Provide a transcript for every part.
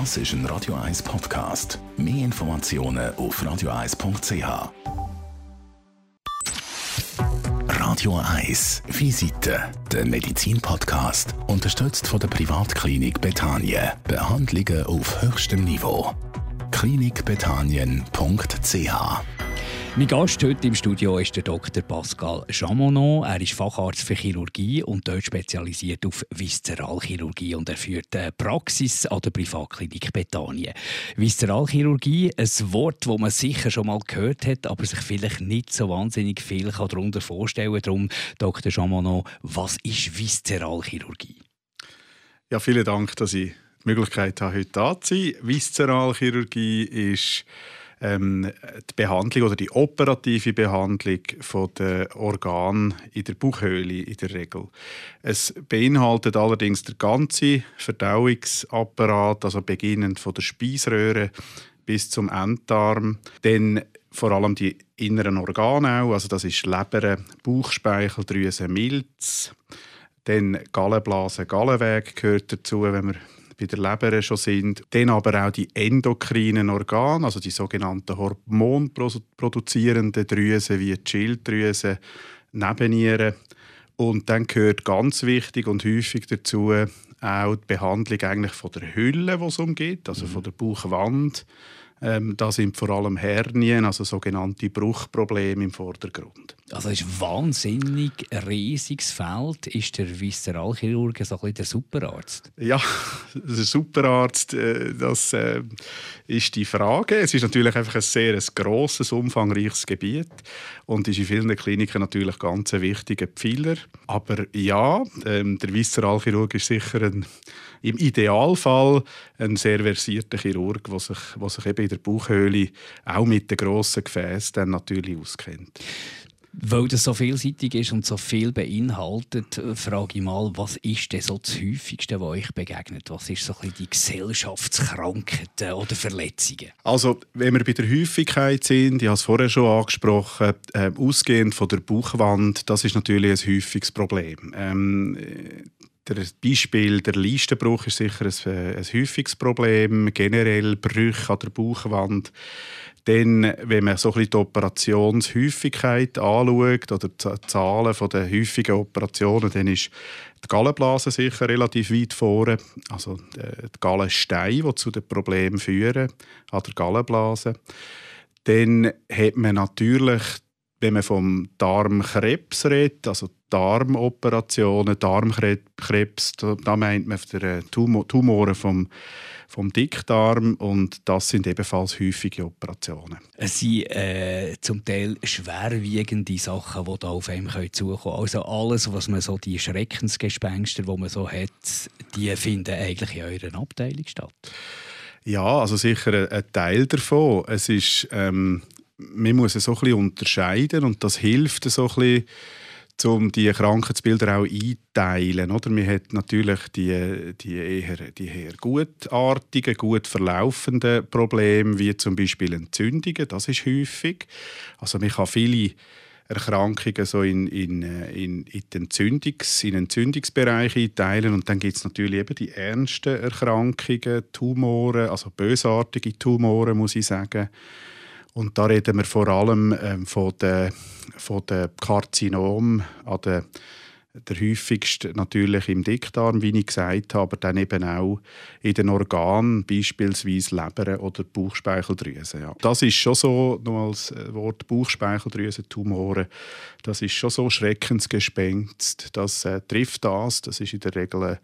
Das ist ein Radio 1 Podcast. Mehr Informationen auf radio1.ch. Radio 1 Visite, der Medizin-Podcast, unterstützt von der Privatklinik Betanien. Behandlungen auf höchstem Niveau. klinikbetanien.ch mein Gast heute im Studio ist der Dr. Pascal Chamonon. Er ist Facharzt für Chirurgie und dort spezialisiert auf Viszeralchirurgie und er führt eine Praxis an der Privatklinik Bethanien. Viszeralchirurgie, ein Wort, das man sicher schon mal gehört hat, aber sich vielleicht nicht so wahnsinnig viel darunter vorstellen kann. Darum, Dr. Chamonon, was ist Viszeralchirurgie? Ja, vielen Dank, dass ich die Möglichkeit habe, heute da zu sein. Viszeralchirurgie ist ähm, die Behandlung oder die operative Behandlung von der Organ in der Bauchhöhle in der Regel. Es beinhaltet allerdings der ganze Verdauungsapparat, also beginnend von der Speiseröhre bis zum Enddarm, dann vor allem die inneren Organe auch, also das ist Leber, Bauchspeicheldrüse, Milz, dann Gallenblase, Gallenweg gehört dazu, wenn wir bei der Leber schon sind. Dann aber auch die endokrinen Organe, also die sogenannten hormonproduzierenden Drüsen wie die Schilddrüse, Nebennieren. Und dann gehört ganz wichtig und häufig dazu auch die Behandlung eigentlich von der Hülle, die es umgeht, also von der Bauchwand ähm, da sind vor allem Hernien, also sogenannte Bruchprobleme im Vordergrund. Also ist ein wahnsinnig riesiges Feld. Ist der Viszeralchirurg so ein bisschen der Superarzt? Ja, der Superarzt, äh, das äh, ist die Frage. Es ist natürlich einfach ein sehr ein grosses, umfangreiches Gebiet und ist in vielen Kliniken natürlich ganz ein wichtiger Pfeiler. Aber ja, ähm, der Viszeralchirurg ist sicher ein im Idealfall ein sehr versierter Chirurg, der sich, der sich eben in der Bauchhöhle auch mit den grossen Gefäßen dann natürlich auskennt. Weil das so vielseitig ist und so viel beinhaltet, frage ich mal, was ist denn so das Häufigste, was euch begegnet? Was ist so ein die Gesellschaftskrankheiten oder Verletzungen? Also, wenn wir bei der Häufigkeit sind, ich habe es vorher schon angesprochen, äh, ausgehend von der Bauchwand, das ist natürlich ein häufiges Problem. Ähm, der Beispiel der Leistenbruch ist sicher ein, äh, ein häufiges Problem, generell Brüche an der Bauchwand. Dann, wenn man so die Operationshäufigkeit anschaut oder die Zahlen der häufigen Operationen, dann ist die Gallenblase sicher relativ weit vorne. Also äh, die Gallensteine, die zu den Problemen führen an der Gallenblase. Dann hat man natürlich wenn man vom Darmkrebs redet, also Darmoperationen, Darmkrebs, da meint man äh, Tumore vom, vom Dickdarm und das sind ebenfalls häufige Operationen. Es sind äh, zum Teil schwerwiegende Sachen, die da auf einem zukommen können. Also alles, was man so die Schreckensgespenster, die man so hat, die finden eigentlich in eurer Abteilung statt. Ja, also sicher ein, ein Teil davon. Es ist ähm, man muss es so ein bisschen unterscheiden und das hilft so ein bisschen, um die Krankheitsbilder auch einteilen. Oder? Man hat natürlich die, die, eher, die eher gutartigen, gut verlaufenden Probleme, wie zum Beispiel Entzündungen, das ist häufig. Also man kann viele Erkrankungen so in, in, in, in, Entzündungs-, in Entzündungsbereiche einteilen. Und dann gibt es natürlich eben die ernsten Erkrankungen, Tumore, also bösartige Tumore, muss ich sagen und da reden wir vor allem ähm, von den, von den Karzinomen an der, der häufigste natürlich im Dickdarm, wie ich gesagt habe, aber dann eben auch in den Organen, beispielsweise Leber oder Bauchspeicheldrüse. Ja. Das ist schon so, nur als äh, Wort Bauchspeicheldrüse-Tumore, das ist schon so Schreckensgespenst, das äh, trifft das, das ist in der Regel äh,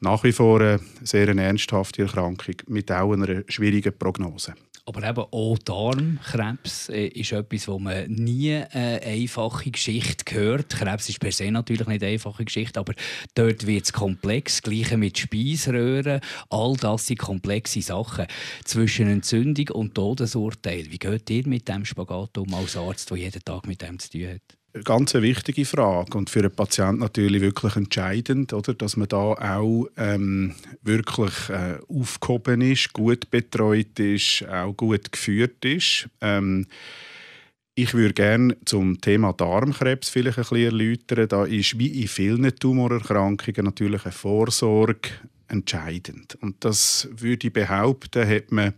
nach wie vor eine sehr ernsthafte Erkrankung mit auch einer schwierigen Prognose. Aber eben auch Darmkrebs äh, ist etwas, wo man nie eine einfache Geschichte hört. Krebs ist per se natürlich nicht eine einfache Geschichte, aber dort wird es komplex. Gleiche mit Speiseröhren. All das sind komplexe Sachen. Zwischen Entzündung und Todesurteil. Wie geht ihr mit dem Spagat um als Arzt, der jeden Tag mit dem zu tun hat? Ganz wichtige Frage und für einen Patienten natürlich wirklich entscheidend, oder, dass man da auch ähm, wirklich äh, aufgehoben ist, gut betreut ist, auch gut geführt ist. Ähm, ich würde gerne zum Thema Darmkrebs vielleicht ein bisschen erläutern. Da ist wie in vielen Tumorerkrankungen natürlich eine Vorsorge entscheidend. Und das würde ich behaupten, hat man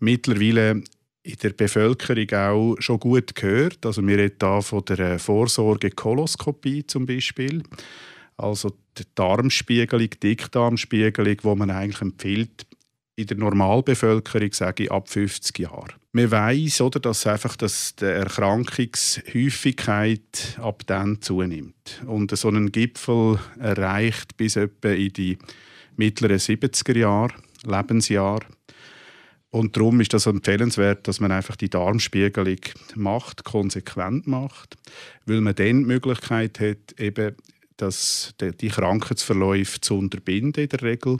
mittlerweile in der Bevölkerung auch schon gut gehört. Also wir reden hier von der Vorsorge-Koloskopie zum Beispiel. Also die Darmspiegelung, Dickdarmspiegelung, wo man eigentlich empfiehlt, in der Normalbevölkerung sage ich ab 50 Jahren. Man weiß, oder, dass einfach dass die Erkrankungshäufigkeit ab dann zunimmt und so einen Gipfel erreicht bis etwa in die mittleren 70er Jahre, Lebensjahre. Und darum ist das empfehlenswert, dass man einfach die Darmspiegelung macht, konsequent macht, weil man dann die Möglichkeit hat, eben dass die Krankheitsverläufe zu unterbinden in der Regel.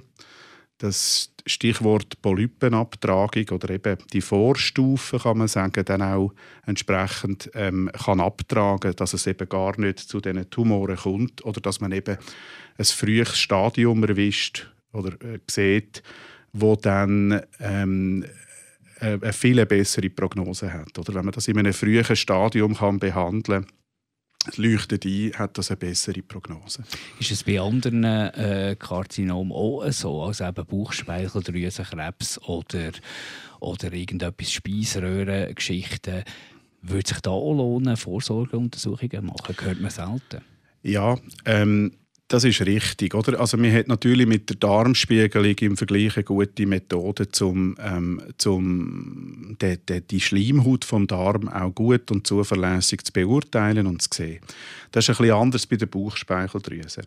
Das Stichwort Polypenabtragung oder eben die Vorstufe, kann man sagen, dann auch entsprechend ähm, kann abtragen, dass es eben gar nicht zu diesen Tumoren kommt oder dass man eben ein frühes Stadium erwischt oder äh, sieht, wo dann ähm, eine viel bessere Prognose hat. Oder wenn man das in einem frühen Stadium kann behandeln kann, leuchtet ein, hat das eine bessere Prognose. Ist es bei anderen äh, Karzinomen auch so, also eben Bauchspeicheldrüsenkrebs oder, oder irgendetwas Speiseröhrengeschichten, würde sich da auch lohnen, Vorsorgeuntersuchungen machen? Hört man selten. Ja, ähm, das ist richtig, oder? Also man hat natürlich mit der Darmspiegelung im Vergleich eine gute Methode, um ähm, zum de, de, die Schleimhaut vom Darm auch gut und zuverlässig zu beurteilen und zu sehen. Das ist ein bisschen anders bei der Bauchspeicheldrüse.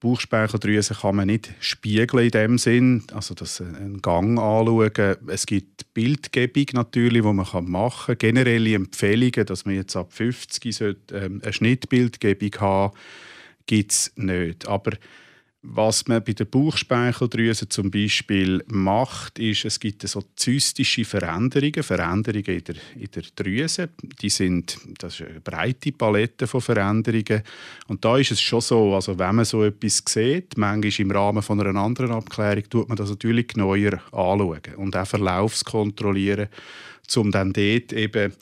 Bauchspeicheldrüse kann man nicht spiegeln in dem Sinn, also das einen Gang anschauen. Es gibt Bildgebung natürlich, wo man machen kann. Generelle Empfehlungen, dass man jetzt ab 50 sollte, ähm, eine Schnittbildgebung haben gibt es nicht. Aber was man bei der Bauchspeicheldrüse zum Beispiel macht, ist, es gibt so zystische Veränderungen, Veränderungen in der, in der Drüse. Die sind, das ist eine breite Palette von Veränderungen. Und da ist es schon so, also wenn man so etwas sieht, manchmal im Rahmen von einer anderen Abklärung, tut man das natürlich genauer anschauen und auch Verlaufskontrollieren, um dann dort eben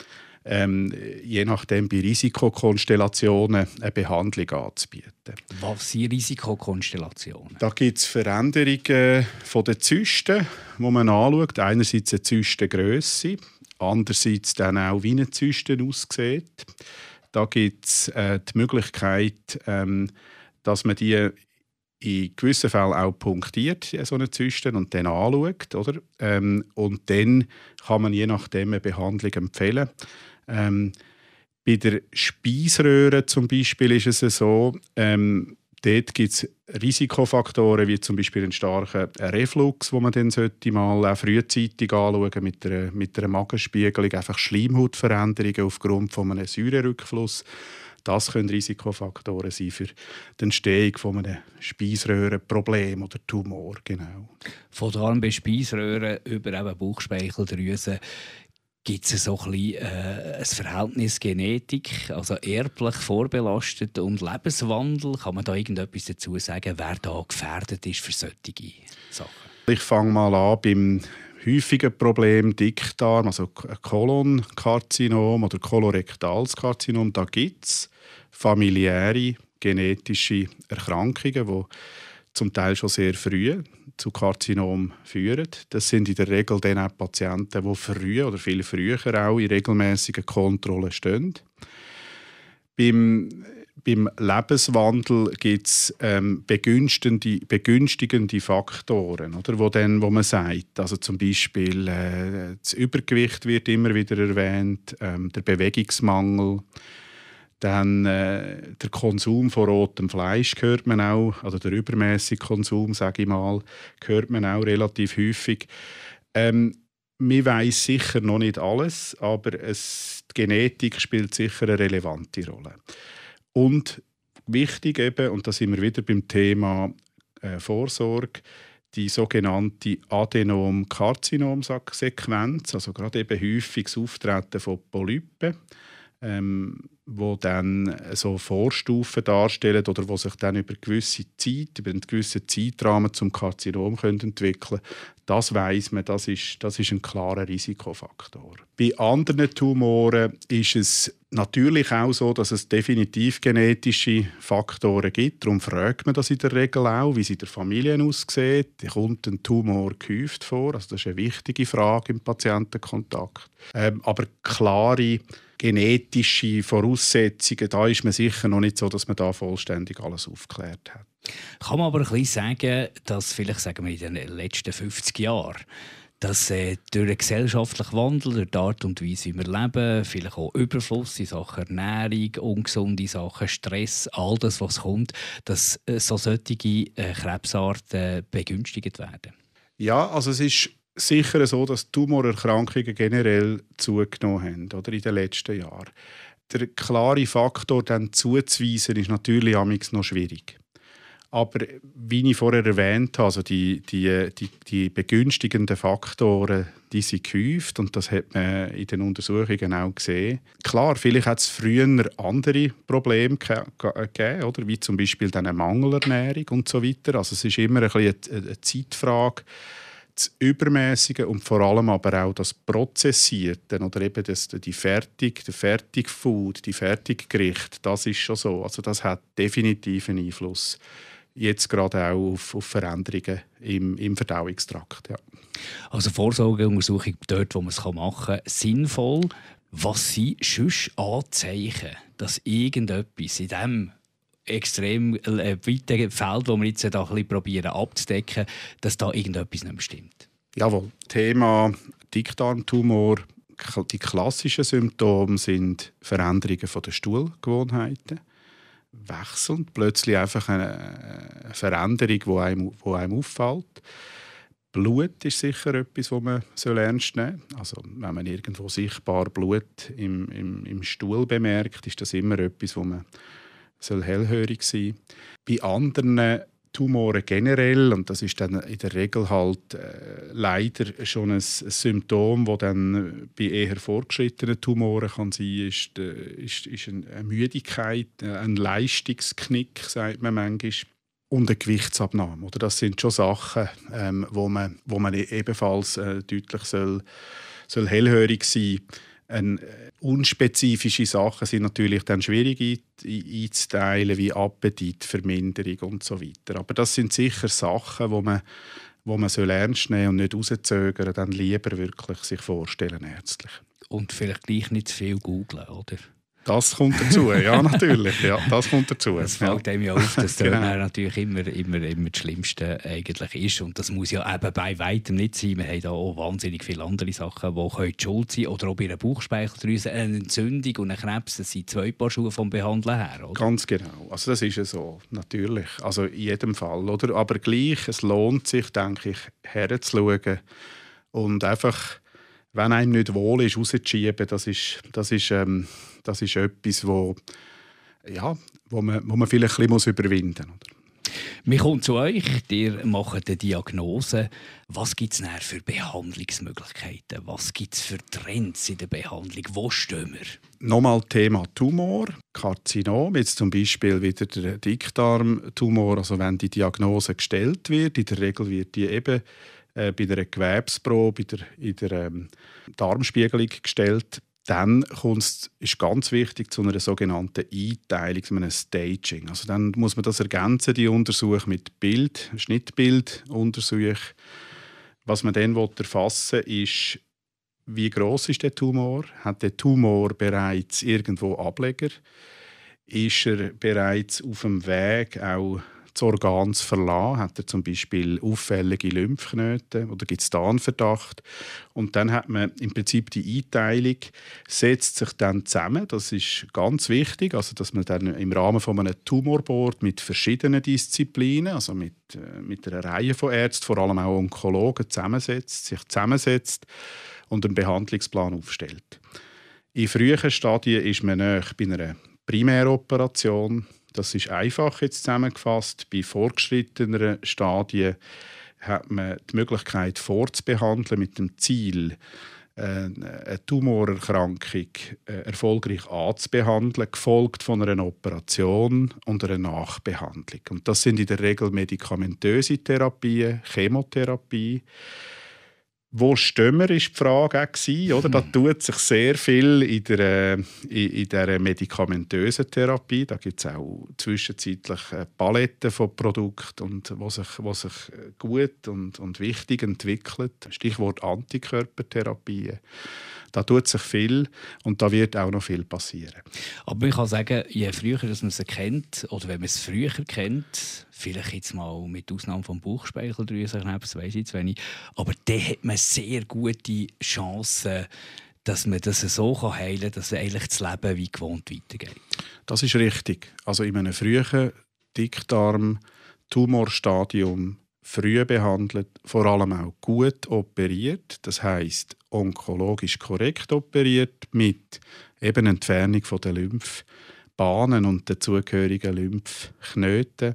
ähm, je nachdem bei Risikokonstellationen eine Behandlung anzubieten. Was sind Risikokonstellationen? Da gibt es Veränderungen von den Zysten, die man anschaut. Einerseits eine Zystengrösse, andererseits dann auch, wie eine Zyste aussieht. Da gibt es äh, die Möglichkeit, ähm, dass man die in gewissen Fällen auch punktiert, so eine Zyste, und dann anschaut. Oder? Ähm, und dann kann man je nachdem eine Behandlung empfehlen. Ähm, bei der Speiseröhre zum Beispiel ist es so, ähm, dort gibt es Risikofaktoren wie zum Beispiel einen starken Reflux, wo man dann sollte mal auch frühzeitig anschauen mit einer, mit einer Magenspiegelung, einfach Schleimhautveränderungen aufgrund von einem Säurerückfluss. Das können Risikofaktoren sein für die Entstehung von einem Speiseröhrenproblem oder Tumor. Genau. Von Darm bis Speiseröhre über eben Bauchspeicheldrüse Gibt es so ein, bisschen, äh, ein Verhältnis Genetik, also erblich vorbelastet und Lebenswandel? Kann man da irgendetwas dazu sagen, wer da gefährdet ist für solche Sachen? Ich fange mal an beim häufigen Problem Dickdarm, also Kolonkarzinom oder Kolorektalskarzinom. Da gibt es familiäre genetische Erkrankungen, die zum Teil schon sehr früh zu Karzinom führen. Das sind in der Regel dann auch Patienten, die früh oder viel früher auch in regelmäßigen Kontrollen stehen. Beim, beim Lebenswandel gibt es ähm, begünstigende, begünstigende Faktoren, oder, wo, dann, wo man sagt, also zum Beispiel äh, das Übergewicht wird immer wieder erwähnt, ähm, der Bewegungsmangel, dann äh, der Konsum von rotem Fleisch hört man auch, also der übermäßige Konsum, sage ich mal, hört man auch relativ häufig. Ähm, man weiß sicher noch nicht alles, aber es, die Genetik spielt sicher eine relevante Rolle. Und wichtig eben, und da sind wir wieder beim Thema äh, Vorsorge, die sogenannte Adenom-Karzinom-Sequenz, also gerade eben häufiges Auftreten von Polypen ähm, wo dann so Vorstufen darstellen oder wo sich dann über gewisse Zeit, über einen gewissen Zeitrahmen zum Karzinom können entwickeln Das weiß man, das ist, das ist ein klarer Risikofaktor. Bei anderen Tumoren ist es natürlich auch so, dass es definitiv genetische Faktoren gibt. Darum fragt man das in der Regel auch, wie es in der Familie aussieht. Kommt ein Tumor gehäuft vor? Also das ist eine wichtige Frage im Patientenkontakt. Ähm, aber klare genetische Voraussetzungen, da ist man sicher noch nicht so, dass man da vollständig alles aufgeklärt hat. Kann man aber ein bisschen sagen, dass vielleicht sagen wir in den letzten 50 Jahren dass äh, durch den gesellschaftlichen Wandel, durch die Art und Weise, wie wir leben, vielleicht auch Überfluss in Sachen Ernährung, ungesunde Sachen, Stress, all das, was kommt, dass äh, so solche äh, Krebsarten begünstigt werden? Ja, also es ist sicher so, dass Tumorerkrankungen generell zugenommen haben oder, in den letzten Jahren. Der klare Faktor dann zuzuweisen, ist natürlich noch schwierig. Aber wie ich vorher erwähnt habe, also die, die, die, die begünstigenden Faktoren, die sind gehäuft und das hat man in den Untersuchungen auch gesehen. Klar, vielleicht hat es früher andere Probleme gegeben, oder? wie zum Beispiel eine Mangelernährung und so weiter. Also es ist immer ein eine, eine Zeitfrage das Übermäßige und vor allem aber auch das Prozessierte oder eben das, die Fertig, der Fertigfood, die Fertiggerichte, das ist schon so. Also das hat definitiv einen Einfluss jetzt gerade auch auf, auf Veränderungen im, im Verdauungstrakt. Ja. Also Vorsorgeuntersuchung dort, wo man es machen kann, sinnvoll. Was sind sonst Anzeichen, dass irgendetwas in diesem extrem äh, weiten Feld, das wir jetzt da ein probieren abzudecken, dass da irgendetwas nicht stimmt? Jawohl. Thema Dickdarmtumor. Die klassischen Symptome sind Veränderungen der Stuhlgewohnheiten wechselnd, plötzlich einfach eine Veränderung, die einem, wo einem auffällt. Blut ist sicher etwas, das man ernst nehmen soll. Also, wenn man irgendwo sichtbar Blut im, im, im Stuhl bemerkt, ist das immer etwas, wo man hellhörig sein soll. Bei anderen Tumoren generell, und das ist dann in der Regel halt äh, leider schon ein, ein Symptom, das dann bei eher fortgeschrittenen Tumoren kann sein ist, äh, ist, ist eine Müdigkeit, äh, ein Leistungsknick, sagt man manchmal, und eine Gewichtsabnahme. Oder das sind schon Sachen, ähm, wo, man, wo man ebenfalls äh, deutlich soll, soll hellhörig sein soll ein, äh, unspezifische Sachen sind natürlich dann schwierig einzuteilen, wie Appetitverminderung und so weiter. Aber das sind sicher Sachen, wo man, wo man soll ernst nehmen und nicht rauszögern, dann lieber wirklich sich vorstellen ärztlich. Und vielleicht gleich nicht zu viel googeln, oder? Das kommt dazu, ja natürlich. Ja, das kommt dazu. Es fällt einem ja auf, dass genau. natürlich immer, immer, immer das Schlimmste eigentlich ist. Und das muss ja eben bei weitem nicht sein. Wir haben da auch wahnsinnig viele andere Sachen, die können schuld sein Oder auch bei einer Bauchspeicheldrüse eine Entzündung und ein Krebs. Das sind zwei Paar Schuhe vom Behandeln her. Oder? Ganz genau. Also das ist ja so, natürlich. Also in jedem Fall. Oder? Aber gleich, es lohnt sich, denke ich, herzuschauen und einfach wenn einem nicht wohl ist, rauszuschieben, das ist, das ist, ähm, das ist etwas, wo, ja, wo, man, wo man vielleicht ein bisschen überwinden muss. Wir kommen zu euch, ihr macht eine Diagnose. Was gibt es für Behandlungsmöglichkeiten? Was gibt es für Trends in der Behandlung? Wo stehen wir? Nochmal Thema Tumor, Karzinom, jetzt zum Beispiel wieder der Dickdarmtumor. Also wenn die Diagnose gestellt wird, in der Regel wird die eben äh, bei der Gewebsprobe, in der, in der ähm, Darmspiegelung gestellt. Dann ist ganz wichtig zu einer sogenannten Einteilung, zu einem Staging. Also dann muss man das ergänzen, die Untersuchung mit Bild, Schnittbilduntersuchung. Was man dann erfassen will, ist, wie groß ist der Tumor? Hat der Tumor bereits irgendwo Ableger? Ist er bereits auf dem Weg auch das Organ zu verlassen? Hat er zum Beispiel auffällige Lymphknoten oder gibt es da einen Verdacht? Und dann hat man im Prinzip die Einteilung, setzt sich dann zusammen. Das ist ganz wichtig, also dass man dann im Rahmen von einem Tumorboard mit verschiedenen Disziplinen, also mit, äh, mit einer Reihe von Ärzten, vor allem auch Onkologen, zusammensetzt, sich zusammensetzt und einen Behandlungsplan aufstellt. In frühen Stadien ist man bei einer Primäroperation das ist einfach jetzt zusammengefasst. Bei fortgeschritteneren Stadien hat man die Möglichkeit vorzubehandeln mit dem Ziel, äh, eine Tumorerkrankung äh, erfolgreich anzubehandeln, gefolgt von einer Operation und einer Nachbehandlung. Und das sind in der Regel medikamentöse Therapien, Chemotherapie. Wo stehen wir, ist die Frage auch oder? Da hm. tut sich sehr viel in der, in, in der medikamentösen Therapie. Da gibt es auch zwischenzeitlich Paletten von Produkten, und, die sich, sich gut und, und wichtig entwickeln. Stichwort Antikörpertherapie. Da tut sich viel und da wird auch noch viel passieren. Aber man kann sagen, je früher dass man sie kennt, oder wenn man es früher kennt, vielleicht jetzt mal mit Ausnahme vom Bauchspeicheldrüsenkrebs, weiß ich zu wenig, aber dann hat man sehr gute Chancen, dass man das so heilen kann, dass eigentlich das Leben wie gewohnt weitergeht. Das ist richtig. Also in einem frühen Dickdarm-Tumorstadium früh behandelt, vor allem auch gut operiert, das heißt onkologisch korrekt operiert mit eben Entfernung von der Lymphbahnen und der zugehörigen Lymphknoten,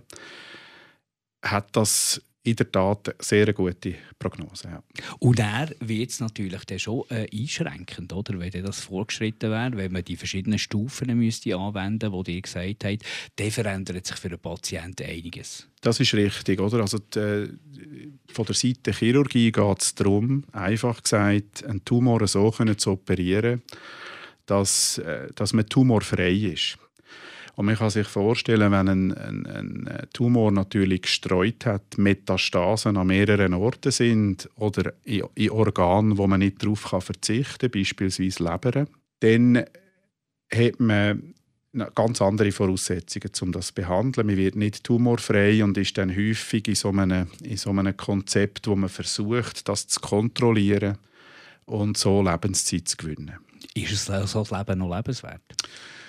hat das in der Tat sehr eine gute Prognose. Ja. Und er wird es natürlich dann schon äh, einschränkend, oder? wenn das vorgeschritten wäre, wenn man die verschiedenen Stufen müsste anwenden müsste, die ihr gesagt habt, dann verändert sich für den Patienten einiges. Das ist richtig. Oder? Also die, äh, von der Seite der Chirurgie geht es darum, einfach gesagt, einen Tumor so zu operieren, dass, äh, dass man tumorfrei ist. Und man kann sich vorstellen, wenn ein, ein, ein, Tumor natürlich gestreut hat, Metastasen an mehreren Orten sind oder in, in Organen, wo man nicht darauf verzichten kann, beispielsweise Leber, dann hat man ganz andere Voraussetzungen, um das zu behandeln. Man wird nicht tumorfrei und ist dann häufig in so einem, in so einem Konzept, wo man versucht, das zu kontrollieren und so Lebenszeit zu gewinnen. Ist es so das Leben noch lebenswert?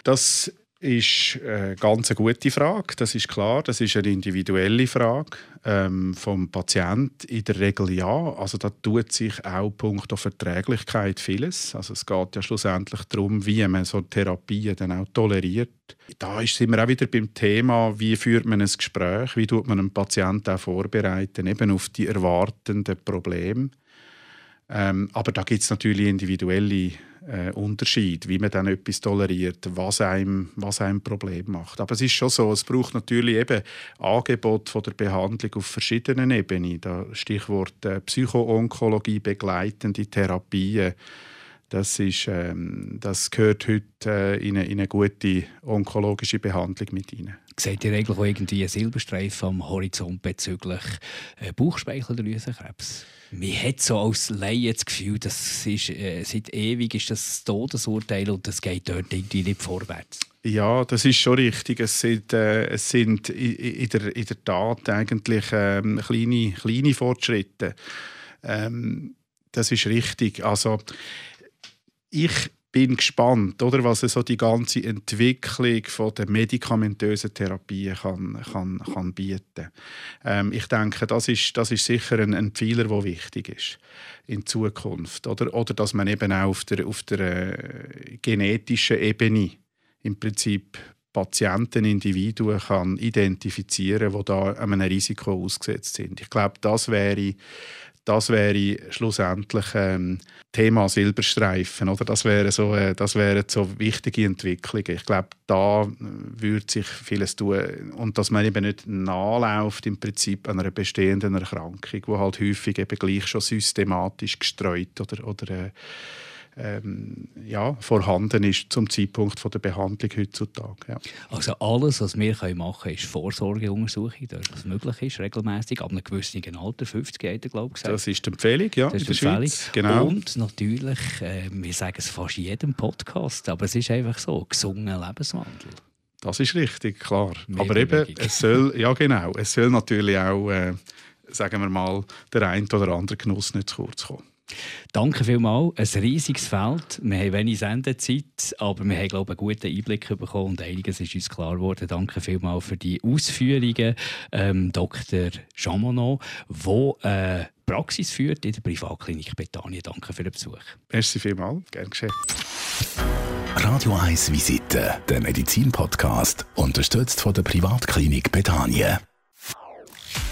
Das ist eine ganz gute Frage. Das ist klar. Das ist eine individuelle Frage ähm, vom Patienten. In der Regel ja. Also da tut sich auch Punkt auf Verträglichkeit vieles. Also es geht ja schlussendlich darum, wie man so Therapien dann auch toleriert. Da sind wir auch wieder beim Thema, wie führt man ein Gespräch, wie tut man einen Patienten auch vorbereiten, eben auf die erwartenden Probleme. Ähm, aber da gibt es natürlich individuelle äh, Unterschied, wie man dann etwas toleriert, was einem, was einem Problem macht. Aber es ist schon so, es braucht natürlich eben Angebot von der Behandlung auf verschiedenen Ebenen. Da Stichwort äh, Psychoonkologie, begleitende Therapien. Das, ist, ähm, das gehört heute äh, in, eine, in, eine, gute onkologische Behandlung mit rein. Seht ihr eigentlich auch irgendwie einen Silberstreifen am Horizont bezüglich äh, Bauchspeicheldrüsenkrebs? Man hat so als Laie das Gefühl, dass ist, äh, seit ewig ist das Todesurteil und das geht dort irgendwie nicht vorwärts. Ja, das ist schon richtig. Es sind, äh, es sind in, der, in der Tat eigentlich ähm, kleine, kleine Fortschritte. Ähm, das ist richtig. Also ich bin gespannt, oder, was so die ganze Entwicklung von der medikamentösen Therapie kann, kann, kann bieten. Ähm, ich denke, das ist, das ist sicher ein, ein Pfeiler, der wichtig ist in Zukunft. Oder, oder dass man eben auch auf der, auf der äh, genetischen Ebene im Prinzip Patienten, Individuen kann identifizieren, die da einem Risiko ausgesetzt sind. Ich glaube, das wäre das wäre schlussendlich ähm, Thema Silberstreifen. Oder? Das, wäre so, äh, das wären so wichtige Entwicklungen. Ich glaube, da würde sich vieles tun. Und dass man eben nicht nachläuft im Prinzip einer bestehenden Erkrankung, die halt häufig eben gleich schon systematisch gestreut oder, oder äh, ähm, ja, vorhanden ist zum Zeitpunkt von der Behandlung heutzutage. Ja. Also alles, was wir machen können, ist Vorsorgeuntersuchung, das möglich ist, regelmäßig ab einem gewissen Alter, 50 Jahre, glaube ich. Das ist die Empfehlung, ja, das ist die Empfehlung. Genau. Und natürlich, äh, wir sagen es fast in jedem Podcast, aber es ist einfach so, gesunder Lebenswandel. Das ist richtig, klar. Mehr aber eben, es soll, ja genau, es soll natürlich auch, äh, sagen wir mal, der ein oder andere Genuss nicht zu kurz kommen. Danke vielmals. Ein riesiges Feld. Wir haben wenig Sendezeit, aber wir haben glaube ich, einen guten Einblick bekommen und einiges ist uns klar geworden. Danke vielmals für die Ausführungen, ähm, Dr. Chamonot, der äh, Praxis führt in der Privatklinik Bethanien. Danke für den Besuch. Merci vielmals. Gerne geschehen. Radio 1 Visite, der Medizin-Podcast, unterstützt von der Privatklinik Bethanien.